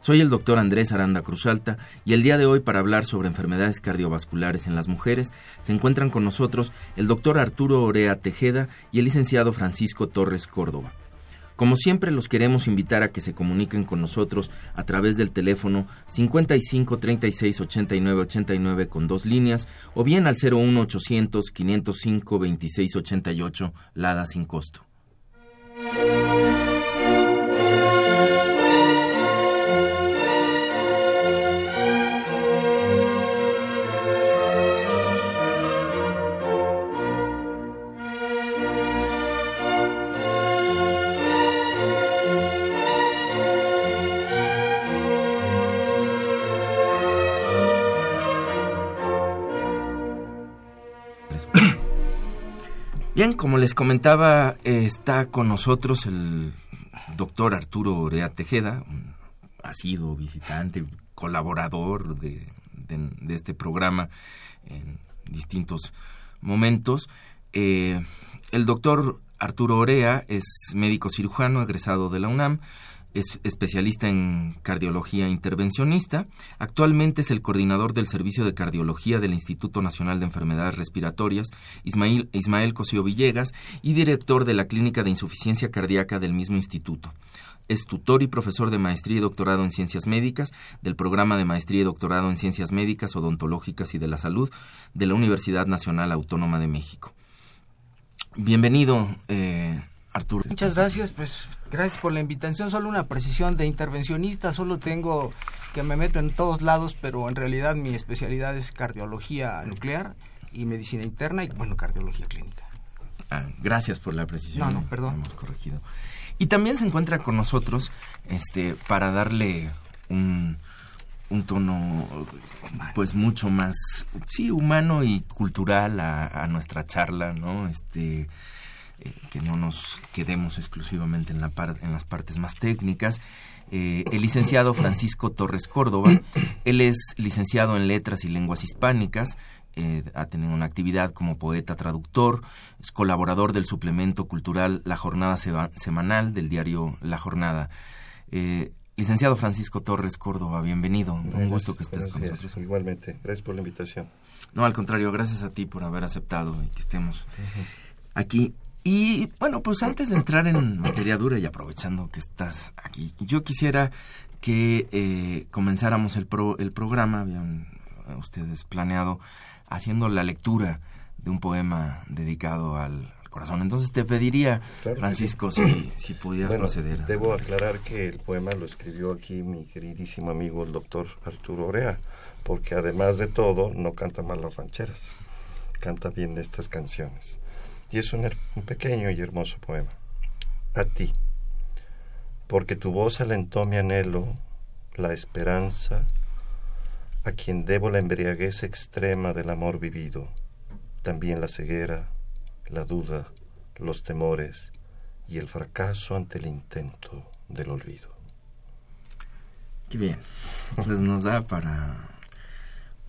Soy el doctor Andrés Aranda Cruzalta y el día de hoy para hablar sobre enfermedades cardiovasculares en las mujeres se encuentran con nosotros el doctor Arturo Orea Tejeda y el licenciado Francisco Torres Córdoba. Como siempre los queremos invitar a que se comuniquen con nosotros a través del teléfono 55 36 89 89 con dos líneas o bien al 01 800 505 26 88 Lada sin costo. Bien, como les comentaba, está con nosotros el doctor Arturo Orea Tejeda, ha sido visitante, colaborador de, este programa en distintos momentos. Eh, el doctor Arturo Orea es médico cirujano egresado de la UNAM, es especialista en cardiología intervencionista. Actualmente es el coordinador del Servicio de Cardiología del Instituto Nacional de Enfermedades Respiratorias, Ismael, Ismael Cosío Villegas, y director de la Clínica de Insuficiencia Cardíaca del mismo instituto. Es tutor y profesor de maestría y doctorado en ciencias médicas del programa de maestría y doctorado en ciencias médicas, odontológicas y de la salud de la Universidad Nacional Autónoma de México. Bienvenido, eh, Arturo. Muchas gracias, pues gracias por la invitación. Solo una precisión de intervencionista, solo tengo que me meto en todos lados, pero en realidad mi especialidad es cardiología nuclear y medicina interna y bueno, cardiología clínica. Ah, gracias por la precisión. No, no, perdón. Hemos corregido. Y también se encuentra con nosotros este para darle un, un tono pues mucho más sí humano y cultural a, a nuestra charla, ¿no? Este eh, que no nos quedemos exclusivamente en, la en las partes más técnicas. Eh, el licenciado Francisco Torres Córdoba, él es licenciado en Letras y Lenguas Hispánicas, eh, ha tenido una actividad como poeta traductor, es colaborador del suplemento cultural La Jornada Semanal del diario La Jornada. licenciado Francisco Torres Córdoba, bienvenido. Un gusto que estés con nosotros. Igualmente, gracias por la invitación. No, al contrario, gracias a ti por haber aceptado y que estemos aquí. Y bueno, pues antes de entrar en materia dura y aprovechando que estás aquí, yo quisiera que eh, comenzáramos el, el programa, habían ustedes planeado, haciendo la lectura de un poema dedicado al, corazón. Entonces te pediría, Francisco, si, si pudieras proceder. Debo aclarar que el poema lo escribió aquí mi queridísimo amigo el doctor Arturo Orea, porque además de todo no canta mal las rancheras, canta bien estas canciones. Y es un, pequeño y hermoso poema. A ti, porque tu voz alentó mi anhelo, la esperanza, a quien debo la embriaguez extrema del amor vivido, también la ceguera, la duda, los temores y el fracaso ante el intento del olvido. Qué bien, pues nos da para,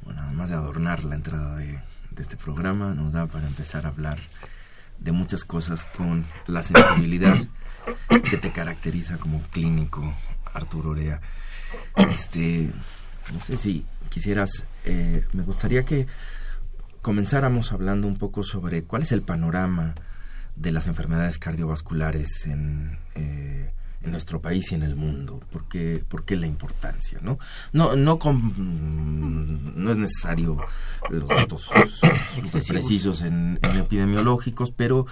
bueno, además de adornar la entrada de, este programa, nos da para empezar a hablar de muchas cosas con la sensibilidad que te caracteriza como clínico, Arturo Orea. Este, no sé si quisieras, eh, me gustaría que comenzáramos hablando un poco sobre cuál es el panorama de las enfermedades cardiovasculares en, eh, en nuestro país y en el mundo? ¿Por qué, por qué la importancia? ¿no? No, no, no es necesario los datos precisos en, epidemiológicos, pero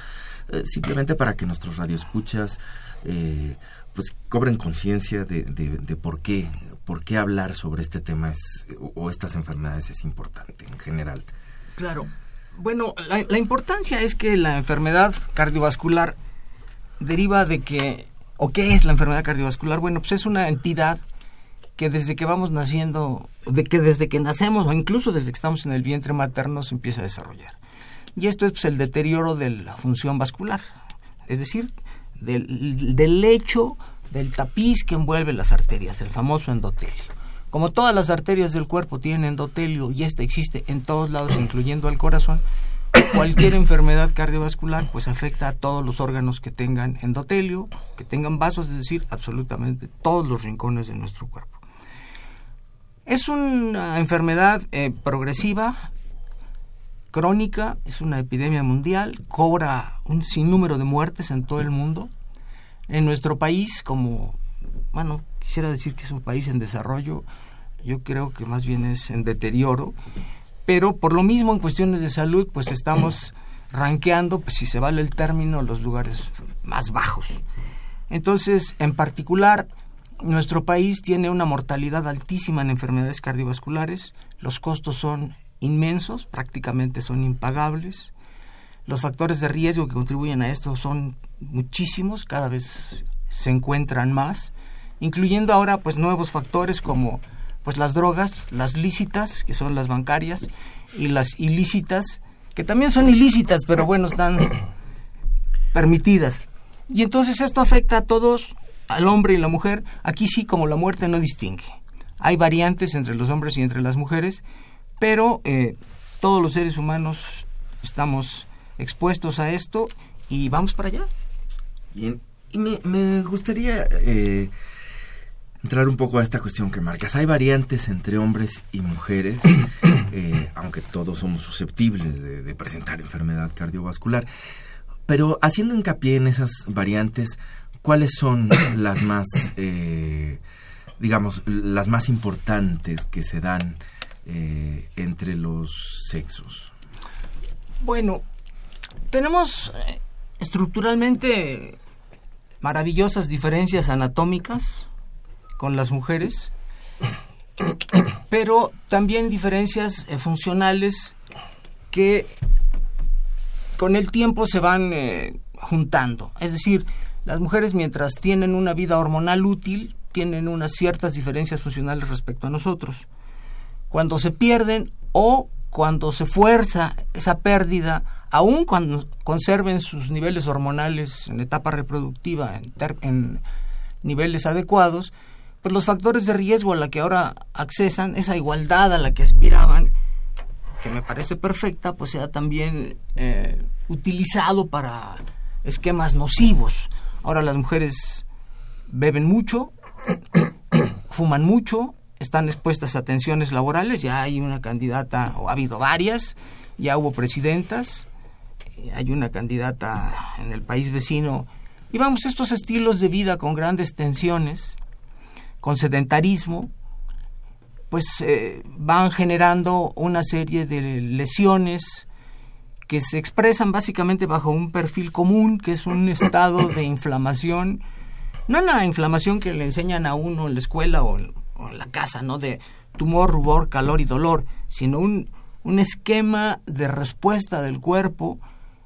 eh, simplemente para que nuestros radioescuchas eh, pues cobren conciencia de, de, por qué por qué hablar sobre este tema es, o estas enfermedades es importante en general. Claro. Bueno, la, la importancia es que la enfermedad cardiovascular deriva de que ¿O qué es la enfermedad cardiovascular? Bueno, pues es una entidad que desde que vamos naciendo, de que desde que nacemos o incluso desde que estamos en el vientre materno se empieza a desarrollar. Y esto es pues, el deterioro de la función vascular, es decir, del, del lecho, del tapiz que envuelve las arterias, el famoso endotelio. Como todas las arterias del cuerpo tienen endotelio y este existe en todos lados, incluyendo el corazón, cualquier enfermedad cardiovascular pues afecta a todos los órganos que tengan endotelio, que tengan vasos, es decir, absolutamente todos los rincones de nuestro cuerpo. Es una enfermedad eh, progresiva, crónica, es una epidemia mundial, cobra un sinnúmero de muertes en todo el mundo. En nuestro país, como, bueno, quisiera decir que es un país en desarrollo, yo creo que más bien es en deterioro pero por lo mismo en cuestiones de salud pues estamos ranqueando, pues si se vale el término, los lugares más bajos. Entonces, en particular, nuestro país tiene una mortalidad altísima en enfermedades cardiovasculares, los costos son inmensos, prácticamente son impagables, los factores de riesgo que contribuyen a esto son muchísimos, cada vez se encuentran más, incluyendo ahora pues nuevos factores como pues las drogas, las lícitas, que son las bancarias, y las ilícitas, que también son ilícitas, pero bueno, están permitidas. Y entonces esto afecta a todos, al hombre y la mujer. Aquí sí, como la muerte no distingue. Hay variantes entre los hombres y entre las mujeres, pero eh, todos los seres humanos estamos expuestos a esto y vamos para allá. Bien. Y me, gustaría eh, entrar un poco a esta cuestión que marcas. Hay variantes entre hombres y mujeres, eh, aunque todos somos susceptibles de, presentar enfermedad cardiovascular. Pero haciendo hincapié en esas variantes, ¿cuáles son las más, eh, digamos, las más importantes que se dan eh, entre los sexos? Bueno, tenemos estructuralmente maravillosas diferencias anatómicas, con las mujeres, pero también diferencias eh, funcionales que con el tiempo se van eh, juntando. Es decir, las mujeres mientras tienen una vida hormonal útil, tienen unas ciertas diferencias funcionales respecto a nosotros. Cuando se pierden o cuando se fuerza esa pérdida, aun cuando conserven sus niveles hormonales en etapa reproductiva en, en niveles adecuados, pues los factores de riesgo a la que ahora accesan, esa igualdad a la que aspiraban, que me parece perfecta, pues sea también eh, utilizado para esquemas nocivos. Ahora las mujeres beben mucho, fuman mucho, están expuestas a tensiones laborales, ya hay una candidata, o ha habido varias, ya hubo presidentas, hay una candidata en el país vecino, y vamos, estos estilos de vida con grandes tensiones, con sedentarismo, pues eh, van generando una serie de lesiones que se expresan básicamente bajo un perfil común, que es un estado de inflamación, no una inflamación que le enseñan a uno en la escuela o en, la casa, ¿no? De tumor, rubor, calor y dolor, sino un, un esquema de respuesta del cuerpo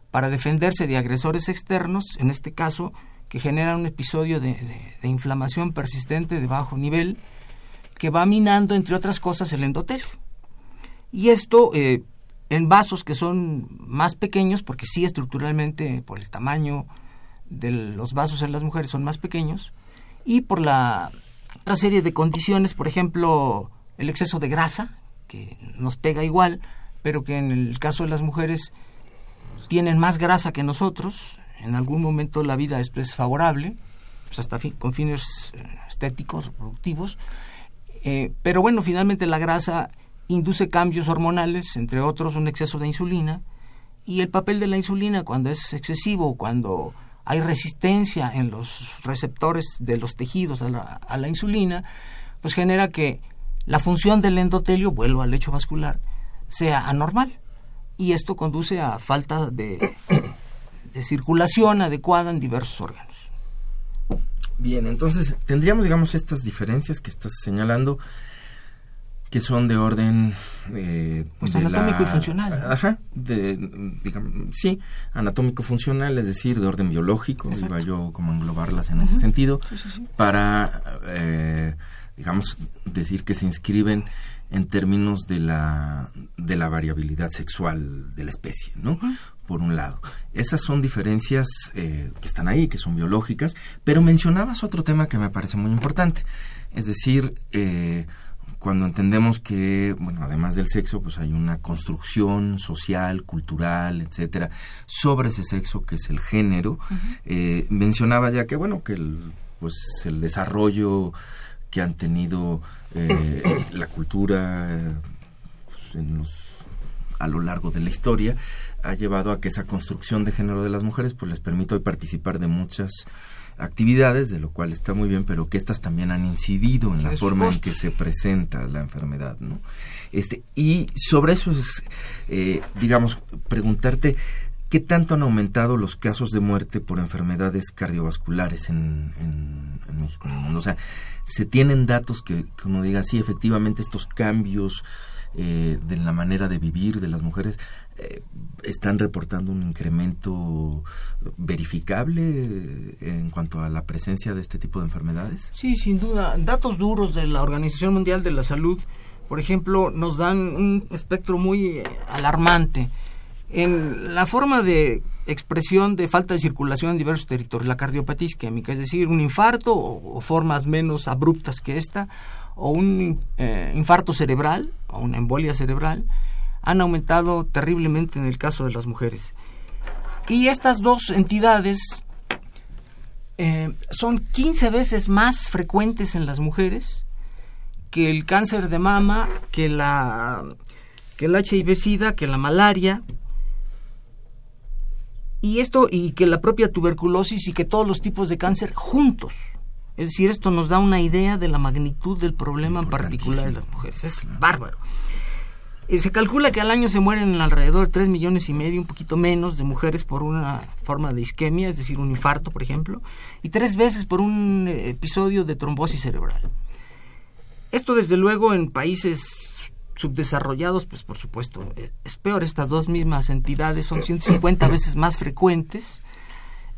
para defenderse de agresores externos, en este caso que genera un episodio de, inflamación persistente de bajo nivel que va minando, entre otras cosas, el endotelio. Y esto eh, en vasos que son más pequeños, porque sí estructuralmente por el tamaño de los vasos en las mujeres son más pequeños, y por la otra serie de condiciones, por ejemplo, el exceso de grasa, que nos pega igual, pero que en el caso de las mujeres tienen más grasa que nosotros, en algún momento la vida es favorable, pues hasta con fines eh, estéticos, productivos, eh, pero bueno, finalmente la grasa induce cambios hormonales, entre otros un exceso de insulina, y el papel de la insulina cuando es excesivo, cuando hay resistencia en los receptores de los tejidos a la, a la insulina, pues genera que la función del endotelio, vuelvo al lecho vascular, sea anormal. Y esto conduce a falta de, de circulación adecuada en diversos órganos. Bien, entonces tendríamos, digamos, estas diferencias que estás señalando que son de orden eh, pues anatómico y funcional ajá de, digamos, sí anatómico funcional es decir de orden biológico iba yo como englobarlas en ese sentido para eh, digamos decir que se inscriben en términos de la de la variabilidad sexual de la especie no por un lado. Esas son diferencias eh, que están ahí que son biológicas pero mencionabas otro tema que me parece muy importante. Es decir eh, cuando entendemos que, bueno, además del sexo, pues hay una construcción social, cultural, etcétera, sobre ese sexo que es el género. eh, mencionaba ya que, bueno, que el, pues el desarrollo que han tenido eh, la cultura pues, en los, a lo largo de la historia ha llevado a que esa construcción de género de las mujeres pues les permite hoy participar de muchas actividades, de lo cual está muy bien, pero que estas también han incidido en la forma en que se presenta la enfermedad, ¿no? Este, y sobre eso es, eh, digamos, preguntarte qué tanto han aumentado los casos de muerte por enfermedades cardiovasculares en, México, en el mundo. O sea, se tienen datos que, uno diga, sí, efectivamente estos cambios eh, de la manera de vivir de las mujeres eh, están reportando un incremento verificable en cuanto a la presencia de este tipo de enfermedades? Sí, sin duda. Datos duros de la Organización Mundial de la Salud, por ejemplo, nos dan un espectro muy eh, alarmante. En la forma de expresión de falta de circulación en diversos territorios, la cardiopatía isquémica, es decir, un infarto o, formas menos abruptas que esta, o un eh, infarto cerebral o una embolia cerebral, han aumentado terriblemente en el caso de las mujeres. Y estas dos entidades eh, son 15 veces más frecuentes en las mujeres que el cáncer de mama, que la que el HIV-Sida, que la malaria, y esto y que la propia tuberculosis y que todos los tipos de cáncer juntos. Es decir, esto nos da una idea de la magnitud del problema en particular de las mujeres. Es bárbaro. Eh, se calcula que al año se mueren alrededor de 3 millones y medio, un poquito menos, de mujeres por una forma de isquemia, es decir, un infarto, por ejemplo, y tres veces por un eh, episodio de trombosis cerebral. Esto, desde luego, en países subdesarrollados, pues por supuesto, eh, es peor. Estas dos mismas entidades son 150 veces más frecuentes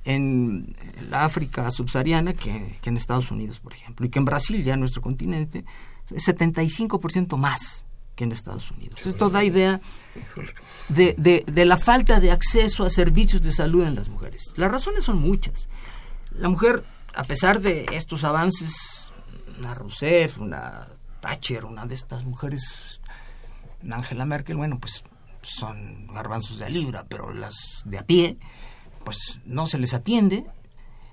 en la África subsahariana que, que en Estados Unidos, por ejemplo, y que en Brasil, ya en nuestro continente, es 75% más que en Estados Unidos. Esto da idea de, de, de, la falta de acceso a servicios de salud en las mujeres. Las razones son muchas. La mujer, a pesar de estos avances, una Rousseff, una Thatcher, una de estas mujeres, Angela Merkel, bueno, pues son garbanzos de libra, pero las de a pie, pues no se les atiende.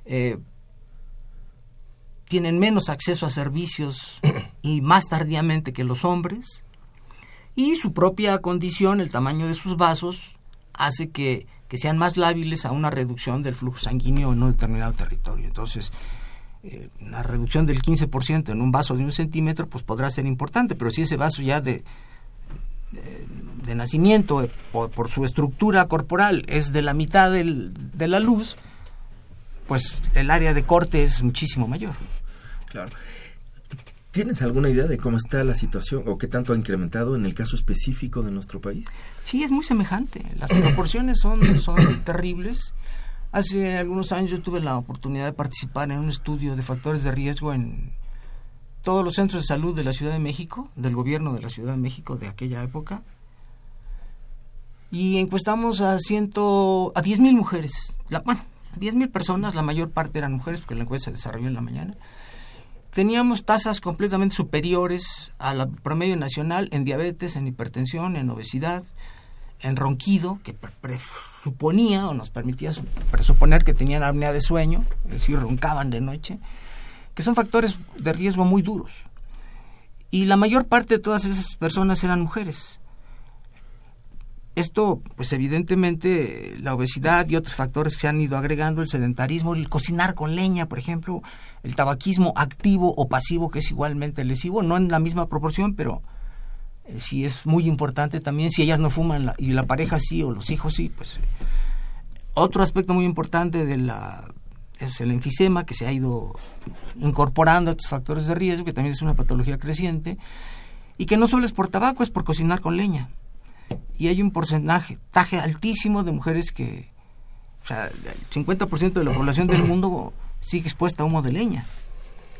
Eh, tienen menos acceso a servicios y más tardíamente que los hombres y su propia condición, el tamaño de sus vasos, hace que, que sean más lábiles a una reducción del flujo sanguíneo en un determinado territorio. Entonces, eh, una reducción del 15% en un vaso de un centímetro, pues podrá ser importante, pero si ese vaso ya de, de, de nacimiento, eh, por, por, su estructura corporal, es de la mitad del, de la luz, pues el área de corte es muchísimo mayor. Claro. ¿Tienes alguna idea de cómo está la situación o qué tanto ha incrementado en el caso específico de nuestro país? Sí, es muy semejante. Las proporciones son, son terribles. Hace algunos años yo tuve la oportunidad de participar en un estudio de factores de riesgo en todos los centros de salud de la Ciudad de México, del gobierno de la Ciudad de México de aquella época. Y encuestamos a ciento, a 10 mil mujeres. Bueno, a 10 mil personas, la mayor parte eran mujeres porque la encuesta se desarrolló en la mañana teníamos tasas completamente superiores al promedio nacional en diabetes, en hipertensión, en obesidad, en ronquido, que suponía o nos permitía presuponer que tenían apnea de sueño, es decir, roncaban de noche, que son factores de riesgo muy duros. Y la mayor parte de todas esas personas eran mujeres. esto, pues evidentemente, la obesidad y otros factores que se han ido agregando, el sedentarismo, el cocinar con leña, por ejemplo, el tabaquismo activo o pasivo, que es igualmente lesivo, no en la misma proporción, pero eh, sí es muy importante también, si ellas no fuman y la pareja sí o los hijos sí, pues... otro aspecto muy importante de la es el enfisema que se ha ido incorporando a estos factores de riesgo, que también es una patología creciente, y que no solo es por tabaco, es por cocinar con leña. Y hay un porcentaje taje altísimo de mujeres que, o sea, el 50% de la población del mundo sigue expuesta a humo de leña.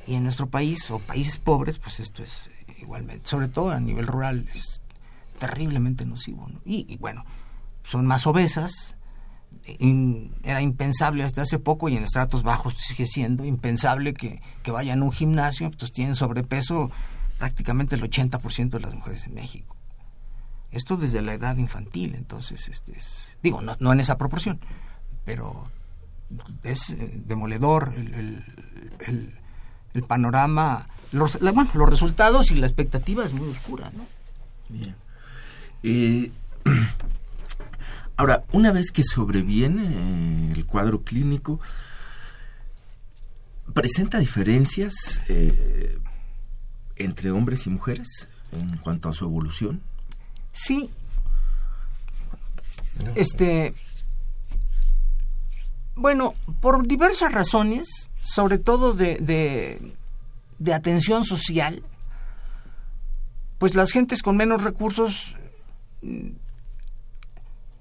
Y en nuestro país o países pobres, pues esto es igualmente, sobre todo a nivel rural, es terriblemente nocivo. Y, bueno, son más obesas, era impensable hasta hace poco y en estratos bajos sigue siendo impensable que, vayan a un gimnasio, entonces tienen sobrepeso prácticamente el 80% de las mujeres en México. Esto desde la edad infantil, entonces, este es, digo, no, en esa proporción, pero es eh, demoledor el, panorama, bueno, los resultados y la expectativa es muy oscura, ¿no? Bien. Eh, ahora, una vez que sobreviene eh, el cuadro clínico, ¿presenta diferencias entre hombres y mujeres en cuanto a su evolución? Sí. Este, bueno, por diversas razones, sobre todo de, atención social, pues las gentes con menos recursos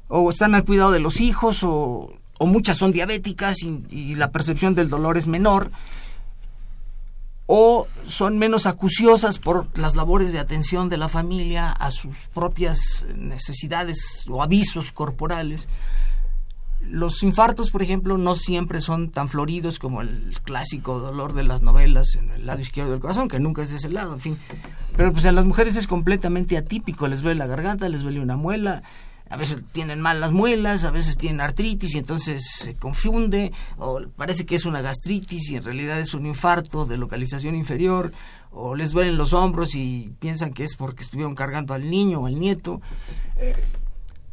o están al cuidado de los hijos o, muchas son diabéticas y, y, la percepción del dolor es menor o son menos acuciosas por las labores de atención de la familia a sus propias necesidades o avisos corporales los infartos, por ejemplo, no siempre son tan floridos como el clásico dolor de las novelas en el lado izquierdo del corazón, que nunca es de ese lado, en fin. Pero pues en las mujeres es completamente atípico, les duele la garganta, les duele una muela, a veces tienen mal las muelas, a veces tienen artritis y entonces se confunde, o parece que es una gastritis y en realidad es un infarto de localización inferior, o les duelen los hombros y piensan que es porque estuvieron cargando al niño o al nieto. Eh,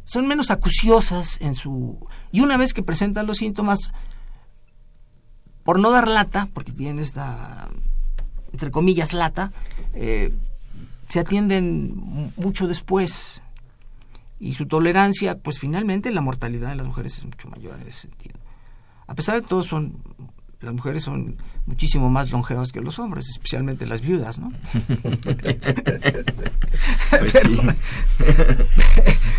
son menos acuciosas en su... Y una vez que presentan los síntomas, por no dar lata, porque tienen esta, entre comillas, lata, eh, se atienden mucho después. Y su tolerancia, pues finalmente la mortalidad de las mujeres es mucho mayor en ese sentido. A pesar de todo, son las mujeres son muchísimo más longevas que los hombres, especialmente las viudas, ¿no? Pues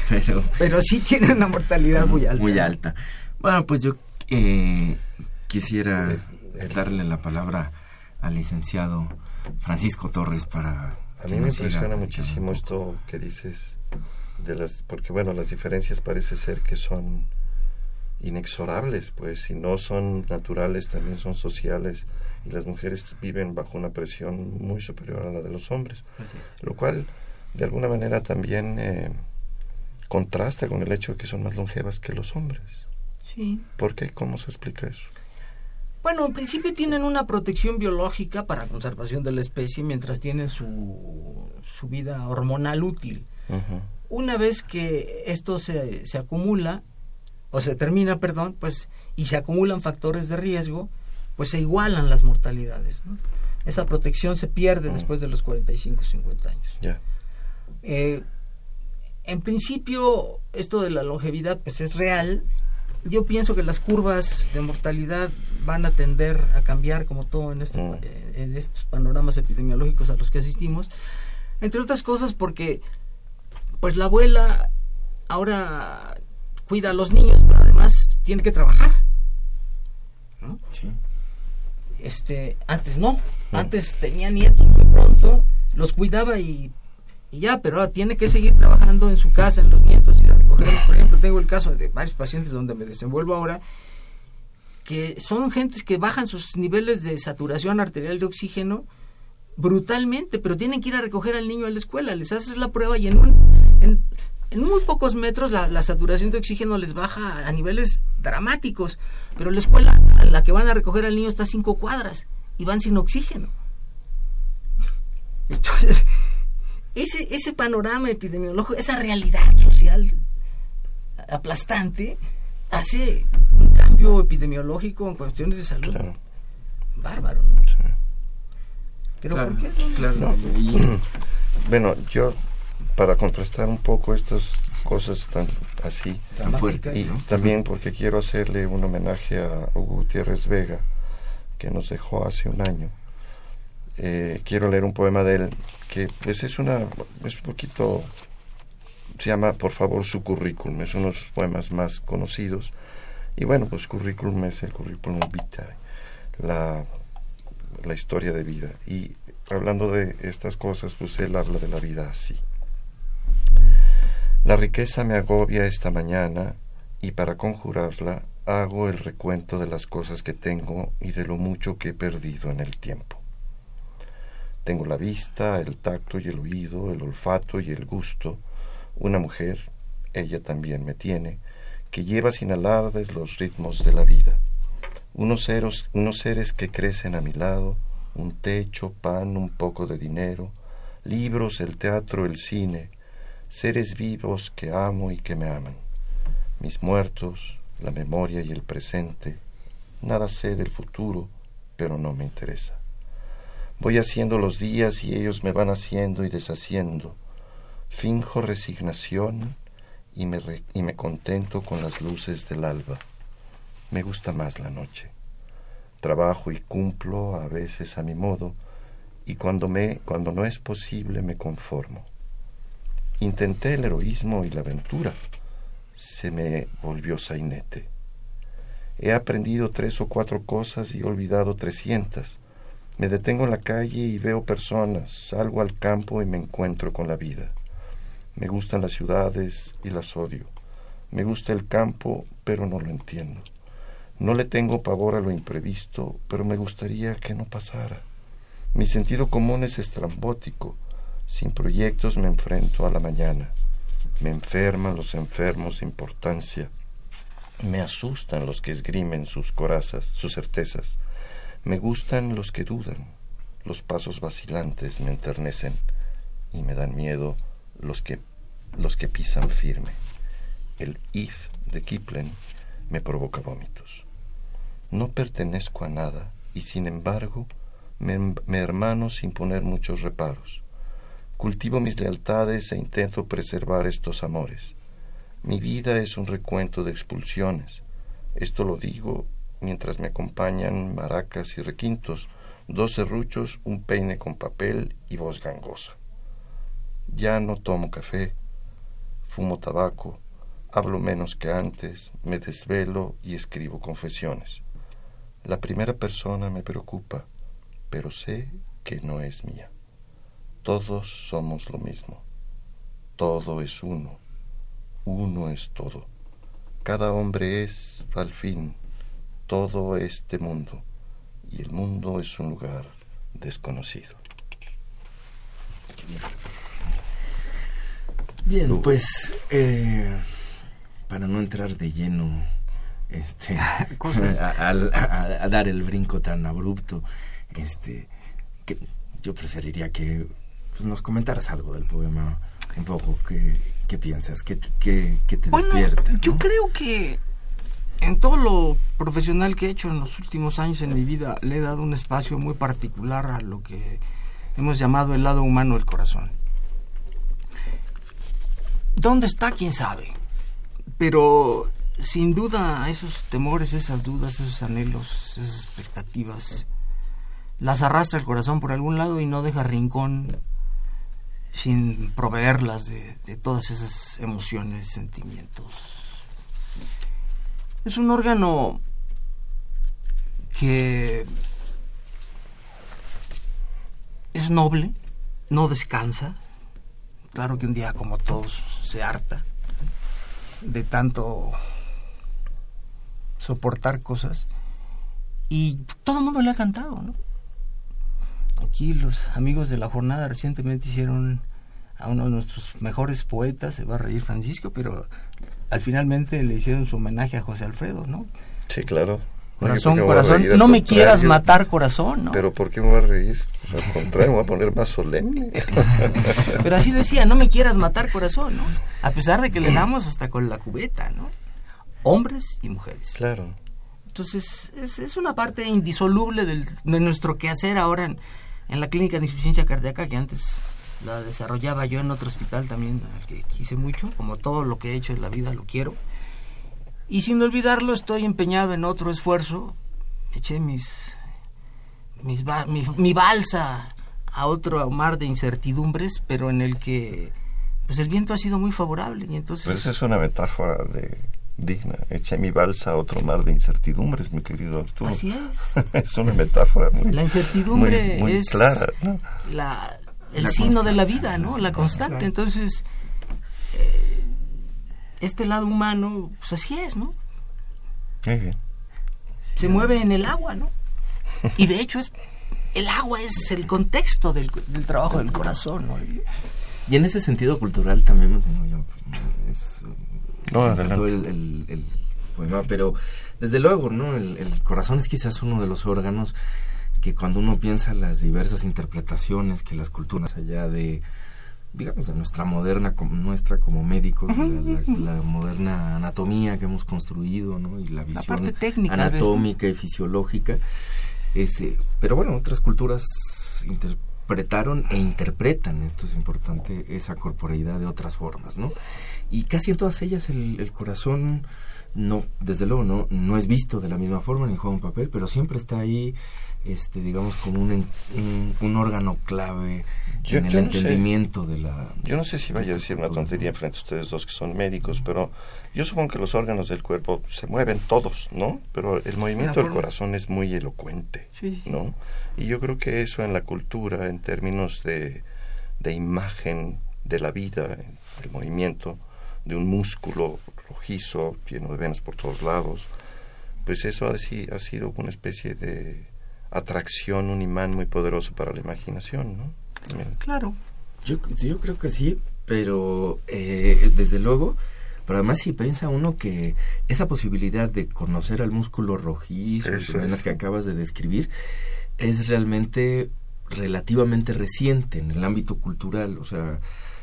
pero, pero, sí tienen una mortalidad muy alta. Muy alta. Bueno, pues yo eh, quisiera darle la palabra al licenciado Francisco Torres para... A mí me impresiona muchísimo esto que dices, de las, porque bueno, las diferencias parece ser que son inexorables, pues si no son naturales, también son sociales y las mujeres viven bajo una presión muy superior a la de los hombres, lo cual de alguna manera también eh, contrasta con el hecho de que son más longevas que los hombres. Sí. ¿Por qué? ¿Cómo se explica eso? Bueno, en principio tienen una protección biológica para conservación de la especie mientras tienen su, su vida hormonal útil. Una vez que esto se, se acumula, o se termina, perdón, pues, y se acumulan factores de riesgo, pues se igualan las mortalidades. Esa protección se pierde después de los 45, 50 años. Ya. Eh, en principio, esto de la longevidad, pues es real. Yo pienso que las curvas de mortalidad van a tender a cambiar, como todo en, este, eh, en estos panoramas epidemiológicos a los que asistimos. Entre otras cosas porque, pues la abuela ahora cuida a los niños, pero además tiene que trabajar. ¿no? Sí. Este, antes no, antes tenía nietos muy pronto, los cuidaba y, y, ya, pero ahora tiene que seguir trabajando en su casa, en los nietos, y a recogerlos. Por ejemplo, tengo el caso de varios pacientes donde me desenvuelvo ahora, que son gentes que bajan sus niveles de saturación arterial de oxígeno brutalmente, pero tienen que ir a recoger al niño a la escuela, les haces la prueba y en un, en, en muy pocos metros la, saturación de oxígeno les baja a niveles dramáticos, pero la escuela a la que van a recoger al niño está a cinco cuadras y van sin oxígeno. Entonces, ese, ese panorama epidemiológico, esa realidad social aplastante, hace un cambio epidemiológico en cuestiones de salud. Bárbaro, ¿no? Pero ¿por qué? Claro. Bueno, yo para contrastar un poco estas cosas tan así, Tan fuertes, y ¿no? también porque quiero hacerle un homenaje a Hugo Gutiérrez Vega, que nos dejó hace un año. Eh, quiero leer un poema de él que pues es una es un poquito se llama por favor su currículum. Es uno de los poemas más conocidos. Y bueno pues currículum es el currículum vitae la, la historia de vida. Y hablando de estas cosas pues él habla de la vida así la riqueza me agobia esta mañana y para conjurarla hago el recuento de las cosas que tengo y de lo mucho que he perdido en el tiempo. Tengo la vista, el tacto y el oído, el olfato y el gusto. Una mujer, ella también me tiene, que lleva sin alardes los ritmos de la vida. Unos unos seres que crecen a mi lado, un techo, pan, un poco de dinero, libros, el teatro, el cine, seres vivos que amo y que me aman. Mis muertos, la memoria y el presente. Nada sé del futuro, pero no me interesa. Voy haciendo los días y ellos me van haciendo y deshaciendo. Finjo resignación y me, re- y me contento con las luces del alba. Me gusta más la noche. Trabajo y cumplo a veces a mi modo y cuando, me, cuando no es posible me conformo. Intenté el heroísmo y la aventura. Se me volvió sainete. He aprendido tres o cuatro cosas y olvidado trescientas. Me detengo en la calle y veo personas, salgo al campo y me encuentro con la vida. Me gustan las ciudades y las odio. Me gusta el campo, pero no lo entiendo. No le tengo pavor a lo imprevisto, pero me gustaría que no pasara. Mi sentido común es estrambótico. Sin proyectos me enfrento a la mañana. Me enferman los enfermos de importancia. Me asustan los que esgrimen sus corazas, sus certezas. Me gustan los que dudan. Los pasos vacilantes me enternecen y me dan miedo los que, los que pisan firme. El if de Kipling me provoca vómitos. No pertenezco a nada y sin embargo me, me hermano sin poner muchos reparos. Cultivo mis lealtades e intento preservar estos amores. Mi vida es un recuento de expulsiones. Esto lo digo mientras me acompañan maracas y requintos, dos serruchos, un peine con papel y voz gangosa. Ya no tomo café, fumo tabaco, hablo menos que antes, me desvelo y escribo confesiones. La primera persona me preocupa, pero sé que no es mía. Todos somos lo mismo. Todo es uno. Uno es todo. Cada hombre es, al fin, todo este mundo. Y el mundo es un lugar desconocido. Bien, pues eh, para no entrar de lleno este, Cosas. a, al- a- a dar el brinco tan abrupto, este, que yo preferiría que pues, nos comentaras algo del poema, un poco, qué, qué piensas, qué, te- qué- qué te Bueno, despierta. yo creo que en todo lo profesional que he hecho en los últimos años en mi vida le he dado un espacio muy particular a lo que hemos llamado el lado humano del corazón. ¿Dónde está? ¿Quién sabe? Pero sin duda esos temores, esas dudas, esos anhelos, esas expectativas, las arrastra el corazón por algún lado y no deja rincón sin proveerlas de, todas esas emociones, sentimientos. Es un órgano que es noble, no descansa. Claro que un día como todos se harta de tanto soportar cosas. Y todo el mundo le ha cantado, ¿no? Aquí los amigos de la jornada recientemente hicieron a uno de nuestros mejores poetas, se va a reír Francisco, pero al finalmente le hicieron su homenaje a José Alfredo, ¿no? Sí, claro. Corazón, corazón, no me quieras matar, corazón, ¿no? Pero ¿por qué me voy a reír? al contrario, me voy a poner más solemne. Pero así decía, no me quieras matar, corazón, ¿no? A pesar de que le damos hasta con la cubeta, ¿no? Hombres y mujeres. Claro. Entonces, es, es una parte indisoluble del, de nuestro quehacer ahora en, en la clínica de insuficiencia cardíaca, que antes la desarrollaba yo en otro hospital también, al que quise mucho, como todo lo que he hecho en la vida lo quiero. Y sin olvidarlo, estoy empeñado en otro esfuerzo. Eché mis, mis mi, balsa a otro mar de incertidumbres, pero en el que pues el viento ha sido muy favorable. Y entonces... Esa es una metáfora de digna. Eché mi balsa a otro mar de incertidumbres, mi querido Arturo. Así es. es una metáfora muy La incertidumbre muy, es clara, ¿no? la, el la signo de la vida, ¿no? La constante. Entonces, eh, este lado humano, pues así es, ¿no? Muy bien. Se mueve en el agua, ¿no? Y de hecho es el agua es el contexto del, del trabajo del corazón, ¿no? Y en ese sentido cultural también es, no, el, el, el, poema, pero desde luego, ¿no? El, el, corazón es quizás uno de los órganos que cuando uno piensa las diversas interpretaciones que las culturas allá de digamos de nuestra moderna como nuestra como médicos uh -huh. la, la, la, moderna anatomía que hemos construido ¿no? y la visión la técnica, anatómica y fisiológica ese pero bueno otras culturas interpretaron e interpretan esto es importante esa corporeidad de otras formas no y casi en todas ellas el, el corazón no desde luego no no es visto de la misma forma ni juega un papel pero siempre está ahí este digamos como un, un, un órgano clave yo, en el entendimiento de la yo no sé si vaya a decir una tontería frente a ustedes dos que son médicos pero yo supongo que los órganos del cuerpo se mueven todos no pero el movimiento del corazón es muy elocuente sí, sí. no y yo creo que eso en la cultura en términos de, de imagen de la vida el movimiento de un músculo rojizo lleno de venas por todos lados pues eso ha sido una especie de atracción, un imán muy poderoso para la imaginación, ¿no? También. Claro. Yo, yo creo que sí, pero eh, desde luego, pero además si piensa uno que esa posibilidad de conocer al músculo rojizo, las es. que acabas de describir, es realmente relativamente reciente en el ámbito cultural, o sea,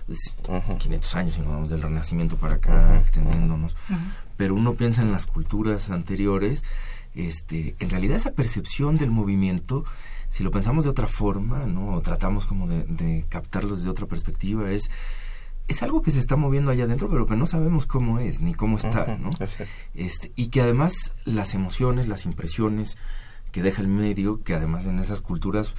Uh -huh. 500 años, si no vamos del Renacimiento para acá, uh -huh. extendiéndonos, uh -huh. pero uno piensa en las culturas anteriores, este, en realidad esa percepción del movimiento, si lo pensamos de otra forma, ¿no? O tratamos como de, de captarlo desde otra perspectiva, es es algo que se está moviendo allá adentro, pero que no sabemos cómo es ni cómo está, Ujú, ¿no? ese. Este, y que además las emociones, las impresiones que deja el medio, que además en esas culturas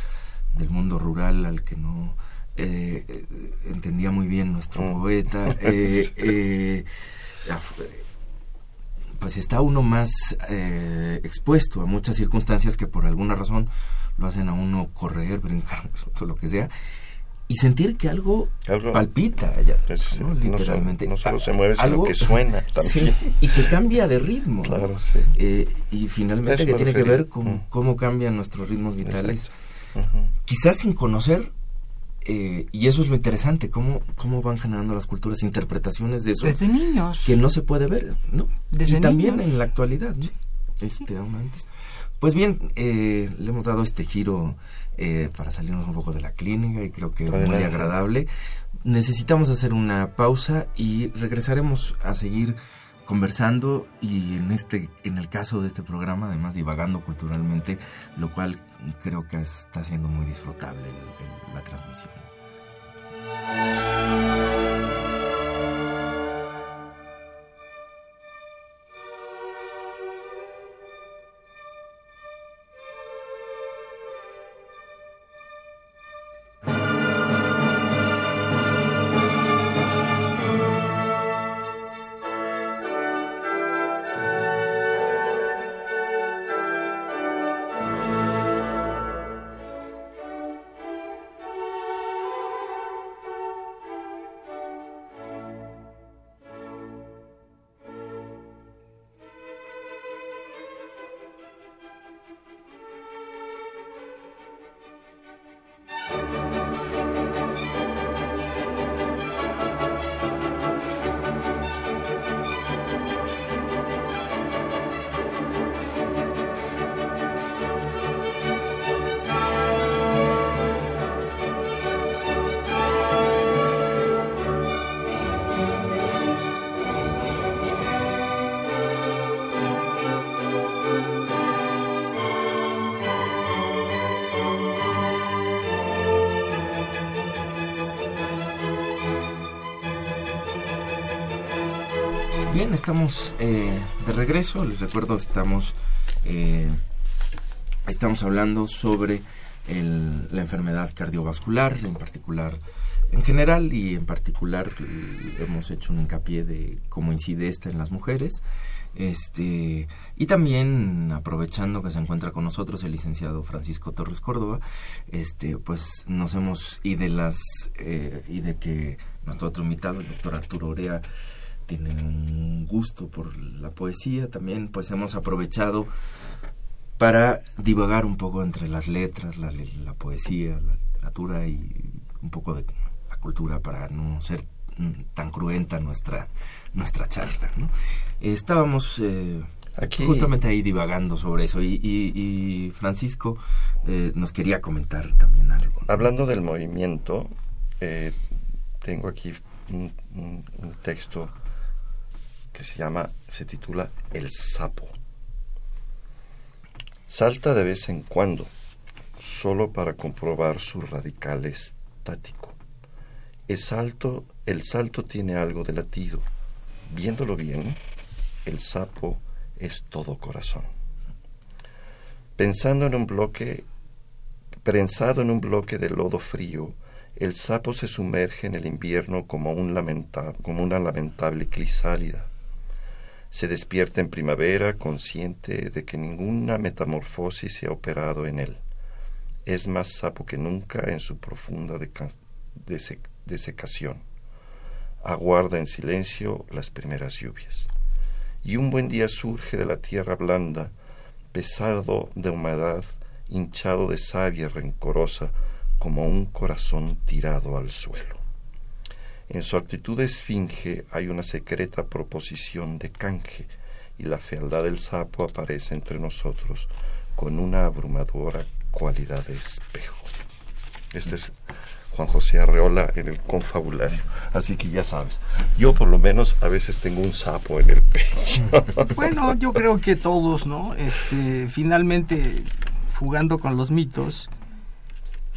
del mundo rural al que no eh, entendía muy bien nuestro Mm. poeta, eh, eh, pues está uno más expuesto a muchas circunstancias que por alguna razón lo hacen a uno correr, brincar, o lo que sea, y sentir que algo, Algo- palpita allá, Es- ¿no? no, solo, literalmente. no solo se mueve, sino algo- que suena también. Sí, y que cambia de ritmo. ¿no? Claro, sí. Eh, y finalmente Eso que tiene que ver con Mm. cómo cambian nuestros ritmos vitales. Quizás sin conocer, eh, y eso es lo interesante, cómo, cómo van generando las culturas interpretaciones de eso Desde niños. que no se puede ver, ¿no? Desde y también niños. en la actualidad, este, aún antes. Pues bien, eh, le hemos dado este giro eh, para salirnos un poco de la clínica y creo que muy Adelante. agradable. Necesitamos hacer una pausa y regresaremos a seguir conversando y en este en el caso de este programa además divagando culturalmente lo cual creo que está siendo muy disfrutable la transmisión estamos eh, de regreso. Les recuerdo, estamos, eh, estamos hablando sobre la enfermedad cardiovascular, en particular, en general y en particular hemos hecho un hincapié de cómo incide esta en las mujeres. Este, y también aprovechando que se encuentra con nosotros el licenciado Francisco Torres Córdoba, este, pues nos hemos y de las eh, y de que nuestro otro invitado, el doctor Arturo Orea, tiene un gusto por la poesía, también pues hemos aprovechado para divagar un poco entre las letras, la, poesía, la literatura y un poco de la cultura para no ser tan cruenta nuestra nuestra charla. ¿no? Estábamos eh, justamente ahí divagando sobre eso y, Francisco eh, nos quería comentar también algo. Hablando del movimiento, eh, tengo aquí un texto que se llama, se titula El sapo. Salta de vez en cuando, solo para comprobar su radical estático. El salto, el salto tiene algo de latido. Viéndolo bien, el sapo es todo corazón. Pensando en un bloque, prensado en un bloque de lodo frío, el sapo se sumerge en el invierno como, un como una lamentable crisálida se despierta en primavera consciente de que ninguna metamorfosis se ha operado en él. Es más sapo que nunca en su profunda desecación. Aguarda en silencio las primeras lluvias. Y un buen día surge de la tierra blanda, pesado de humedad, hinchado de savia rencorosa, como un corazón tirado al suelo. En su actitud de esfinge hay una secreta proposición de canje, y la fealdad del sapo aparece entre nosotros con una abrumadora cualidad de espejo. Este es Juan José Arreola en el confabulario. Así que ya sabes, yo por lo menos a veces tengo un sapo en el pecho. Bueno, yo creo que todos, ¿no? Este, finalmente, jugando con los mitos,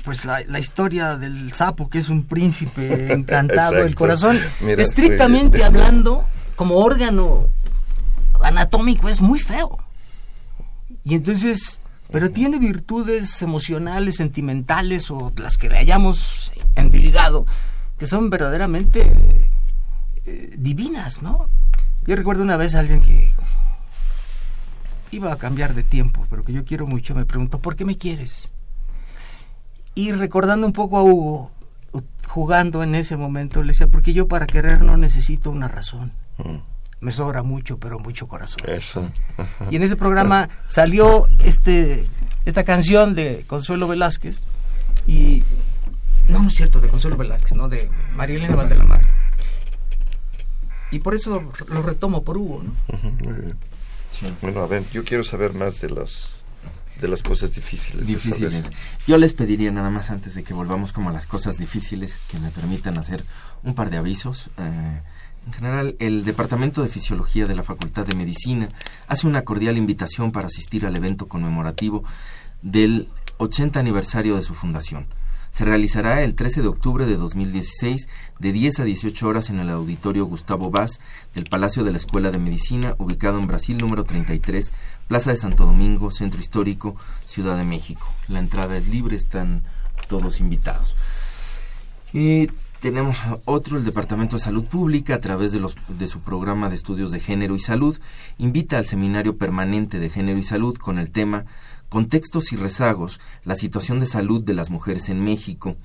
pues la, historia del sapo, que es un príncipe encantado, el corazón, estrictamente hablando, como órgano anatómico, es muy feo. Y entonces, pero tiene virtudes emocionales, sentimentales o las que le hayamos endilgado, que son verdaderamente eh, divinas, ¿no? Yo recuerdo una vez a alguien que iba a cambiar de tiempo, pero que yo quiero mucho, me preguntó, ¿por qué me quieres? Y recordando un poco a Hugo, jugando en ese momento, le decía, porque yo para querer no necesito una razón. Mm. Me sobra mucho, pero mucho corazón. Eso. Y en ese programa salió este esta canción de Consuelo Velázquez y no, no es cierto, de Consuelo Velázquez, no, de María Elena Valdelamar. Y por eso lo retomo por Hugo, ¿no? Bueno, a ver, yo quiero saber más de las de las cosas difíciles. Difíciles. Yo les pediría nada más antes de que volvamos como a las cosas difíciles que me permitan hacer un par de avisos. Eh, en general, el Departamento de Fisiología de la Facultad de Medicina hace una cordial invitación para asistir al evento conmemorativo del 80 aniversario de su fundación. Se realizará el 13 de octubre de 2016 de 10 a 18 horas en el auditorio Gustavo Vaz del Palacio de la Escuela de Medicina, ubicado en Brasil número 33, Plaza de Santo Domingo, Centro Histórico, Ciudad de México. La entrada es libre, están todos invitados. Y tenemos otro, el Departamento de Salud Pública, a través de, los, de su programa de estudios de género y salud, invita al Seminario Permanente de Género y Salud con el tema Contextos y rezagos, la situación de salud de las mujeres en México.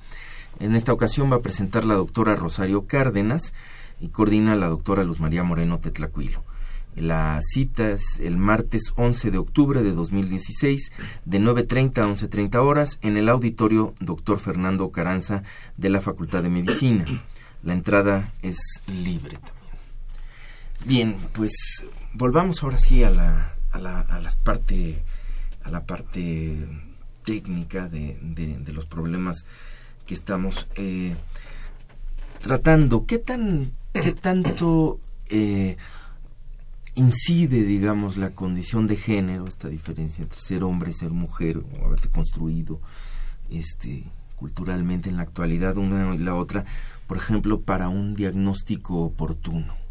En esta ocasión va a presentar la doctora Rosario Cárdenas y coordina la doctora Luz María Moreno Tetlacuilo. La cita es el martes 11 de octubre de 2016 de 9.30 a 11.30 horas en el auditorio Dr. Fernando Caranza de la Facultad de Medicina. La entrada es libre también. Bien, pues volvamos ahora sí a la, a la, a las parte a la parte técnica de, de, los problemas que estamos eh, tratando. ¿Qué tan qué tanto eh, incide, digamos, la condición de género, esta diferencia entre ser hombre y ser mujer, o haberse construido este culturalmente en la actualidad una y la otra, por ejemplo, para un diagnóstico oportuno?